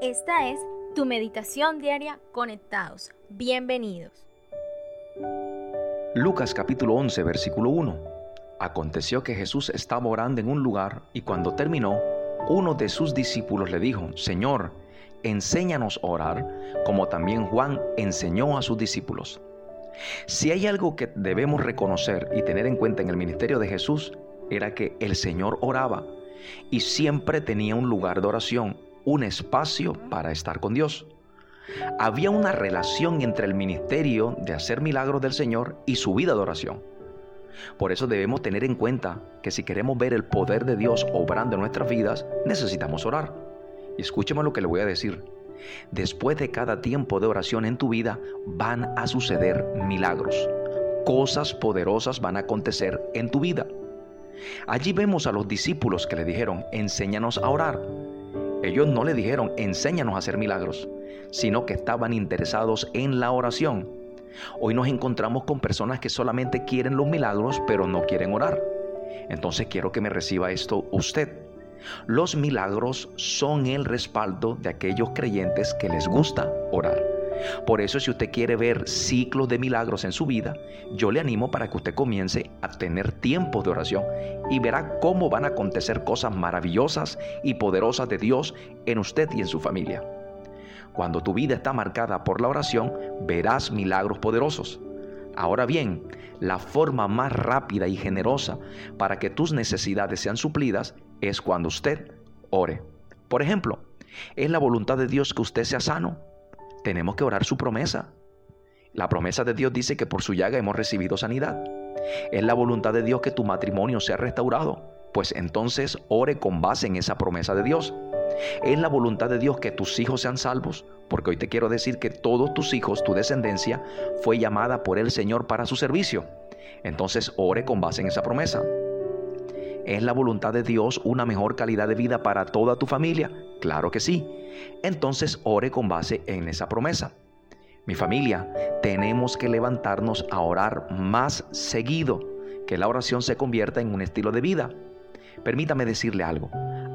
Esta es tu meditación diaria conectados. Bienvenidos. Lucas capítulo 11 versículo 1. Aconteció que Jesús estaba orando en un lugar y cuando terminó, uno de sus discípulos le dijo, Señor, enséñanos a orar, como también Juan enseñó a sus discípulos. Si hay algo que debemos reconocer y tener en cuenta en el ministerio de Jesús, era que el Señor oraba y siempre tenía un lugar de oración, un espacio para estar con Dios. Había una relación entre el ministerio de hacer milagros del Señor y su vida de oración. Por eso debemos tener en cuenta que si queremos ver el poder de Dios obrando en nuestras vidas, necesitamos orar. Y escúcheme lo que le voy a decir. Después de cada tiempo de oración en tu vida van a suceder milagros. Cosas poderosas van a acontecer en tu vida. Allí vemos a los discípulos que le dijeron, enséñanos a orar. Ellos no le dijeron, enséñanos a hacer milagros, sino que estaban interesados en la oración. Hoy nos encontramos con personas que solamente quieren los milagros, pero no quieren orar. Entonces quiero que me reciba esto usted. Los milagros son el respaldo de aquellos creyentes que les gusta orar. Por eso si usted quiere ver ciclos de milagros en su vida, yo le animo para que usted comience a tener tiempos de oración y verá cómo van a acontecer cosas maravillosas y poderosas de Dios en usted y en su familia. Cuando tu vida está marcada por la oración, verás milagros poderosos. Ahora bien, la forma más rápida y generosa para que tus necesidades sean suplidas es cuando usted ore. Por ejemplo, ¿es la voluntad de Dios que usted sea sano? Tenemos que orar su promesa. La promesa de Dios dice que por su llaga hemos recibido sanidad. Es la voluntad de Dios que tu matrimonio sea restaurado. Pues entonces ore con base en esa promesa de Dios. Es la voluntad de Dios que tus hijos sean salvos, porque hoy te quiero decir que todos tus hijos, tu descendencia, fue llamada por el Señor para su servicio. Entonces ore con base en esa promesa. ¿Es la voluntad de Dios una mejor calidad de vida para toda tu familia? Claro que sí. Entonces ore con base en esa promesa. Mi familia, tenemos que levantarnos a orar más seguido, que la oración se convierta en un estilo de vida. Permítame decirle algo.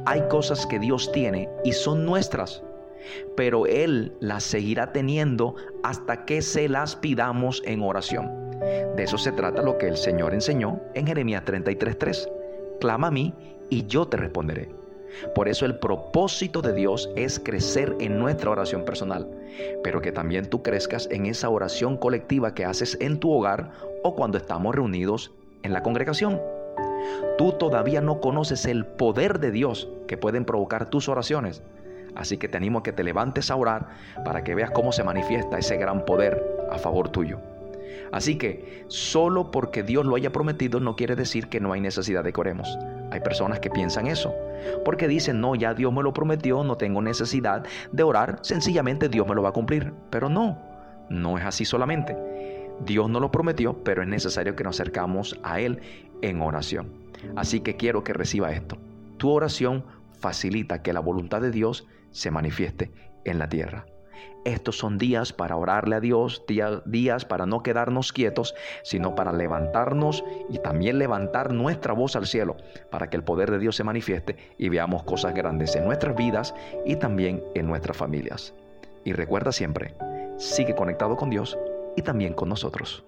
Hay cosas que Dios tiene y son nuestras, pero Él las seguirá teniendo hasta que se las pidamos en oración. De eso se trata lo que el Señor enseñó en Jeremías 33.3 clama a mí y yo te responderé. Por eso el propósito de Dios es crecer en nuestra oración personal, pero que también tú crezcas en esa oración colectiva que haces en tu hogar o cuando estamos reunidos en la congregación. Tú todavía no conoces el poder de Dios que pueden provocar tus oraciones. Así que te animo a que te levantes a orar para que veas cómo se manifiesta ese gran poder a favor tuyo. Así que solo porque Dios lo haya prometido no quiere decir que no hay necesidad de que oremos. Hay personas que piensan eso, porque dicen, no, ya Dios me lo prometió, no tengo necesidad de orar, sencillamente Dios me lo va a cumplir. Pero no, no es así solamente. Dios no lo prometió, pero es necesario que nos acercamos a Él en oración. Así que quiero que reciba esto. Tu oración facilita que la voluntad de Dios se manifieste en la tierra. Estos son días para orarle a Dios, días para no quedarnos quietos, sino para levantarnos y también levantar nuestra voz al cielo, para que el poder de Dios se manifieste y veamos cosas grandes en nuestras vidas y también en nuestras familias. Y recuerda siempre, sigue conectado con Dios y también con nosotros.